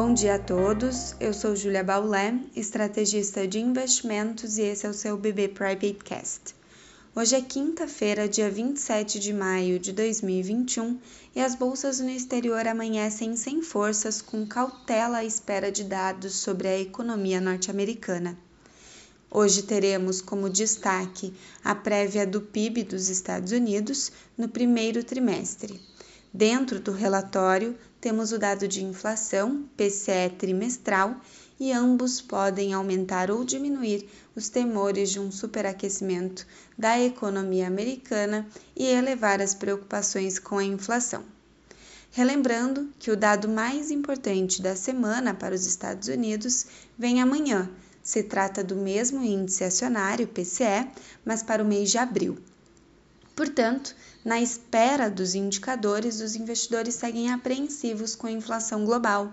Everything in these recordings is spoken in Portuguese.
Bom dia a todos, eu sou Julia Baulé, estrategista de investimentos e esse é o seu BB Private Cast. Hoje é quinta-feira, dia 27 de maio de 2021 e as bolsas no exterior amanhecem sem forças, com cautela à espera de dados sobre a economia norte-americana. Hoje teremos como destaque a prévia do PIB dos Estados Unidos no primeiro trimestre. Dentro do relatório, temos o dado de inflação, PCE trimestral, e ambos podem aumentar ou diminuir os temores de um superaquecimento da economia americana e elevar as preocupações com a inflação. Relembrando que o dado mais importante da semana para os Estados Unidos vem amanhã. Se trata do mesmo índice acionário, PCE, mas para o mês de abril. Portanto, na espera dos indicadores, os investidores seguem apreensivos com a inflação global,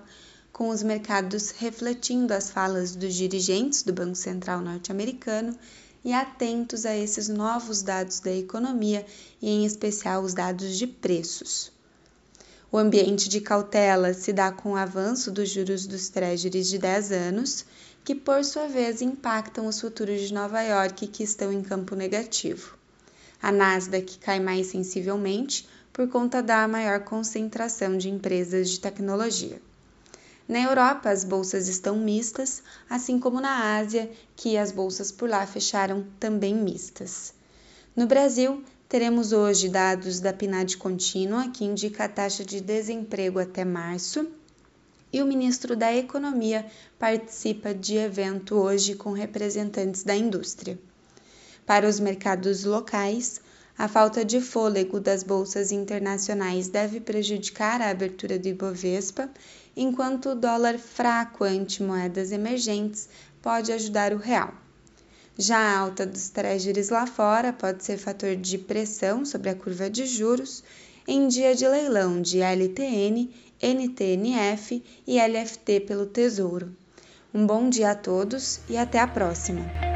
com os mercados refletindo as falas dos dirigentes do Banco Central norte-americano e atentos a esses novos dados da economia e, em especial, os dados de preços. O ambiente de cautela se dá com o avanço dos juros dos treasuries de 10 anos, que por sua vez impactam os futuros de Nova York que estão em campo negativo. A Nasdaq cai mais sensivelmente por conta da maior concentração de empresas de tecnologia. Na Europa, as bolsas estão mistas, assim como na Ásia, que as bolsas por lá fecharam também mistas. No Brasil, teremos hoje dados da PNAD contínua, que indica a taxa de desemprego até março, e o ministro da Economia participa de evento hoje com representantes da indústria. Para os mercados locais, a falta de fôlego das bolsas internacionais deve prejudicar a abertura do Ibovespa, enquanto o dólar fraco ante moedas emergentes pode ajudar o real. Já a alta dos treasuries lá fora pode ser fator de pressão sobre a curva de juros em dia de leilão de LTN, NTNF e LFT pelo Tesouro. Um bom dia a todos e até a próxima!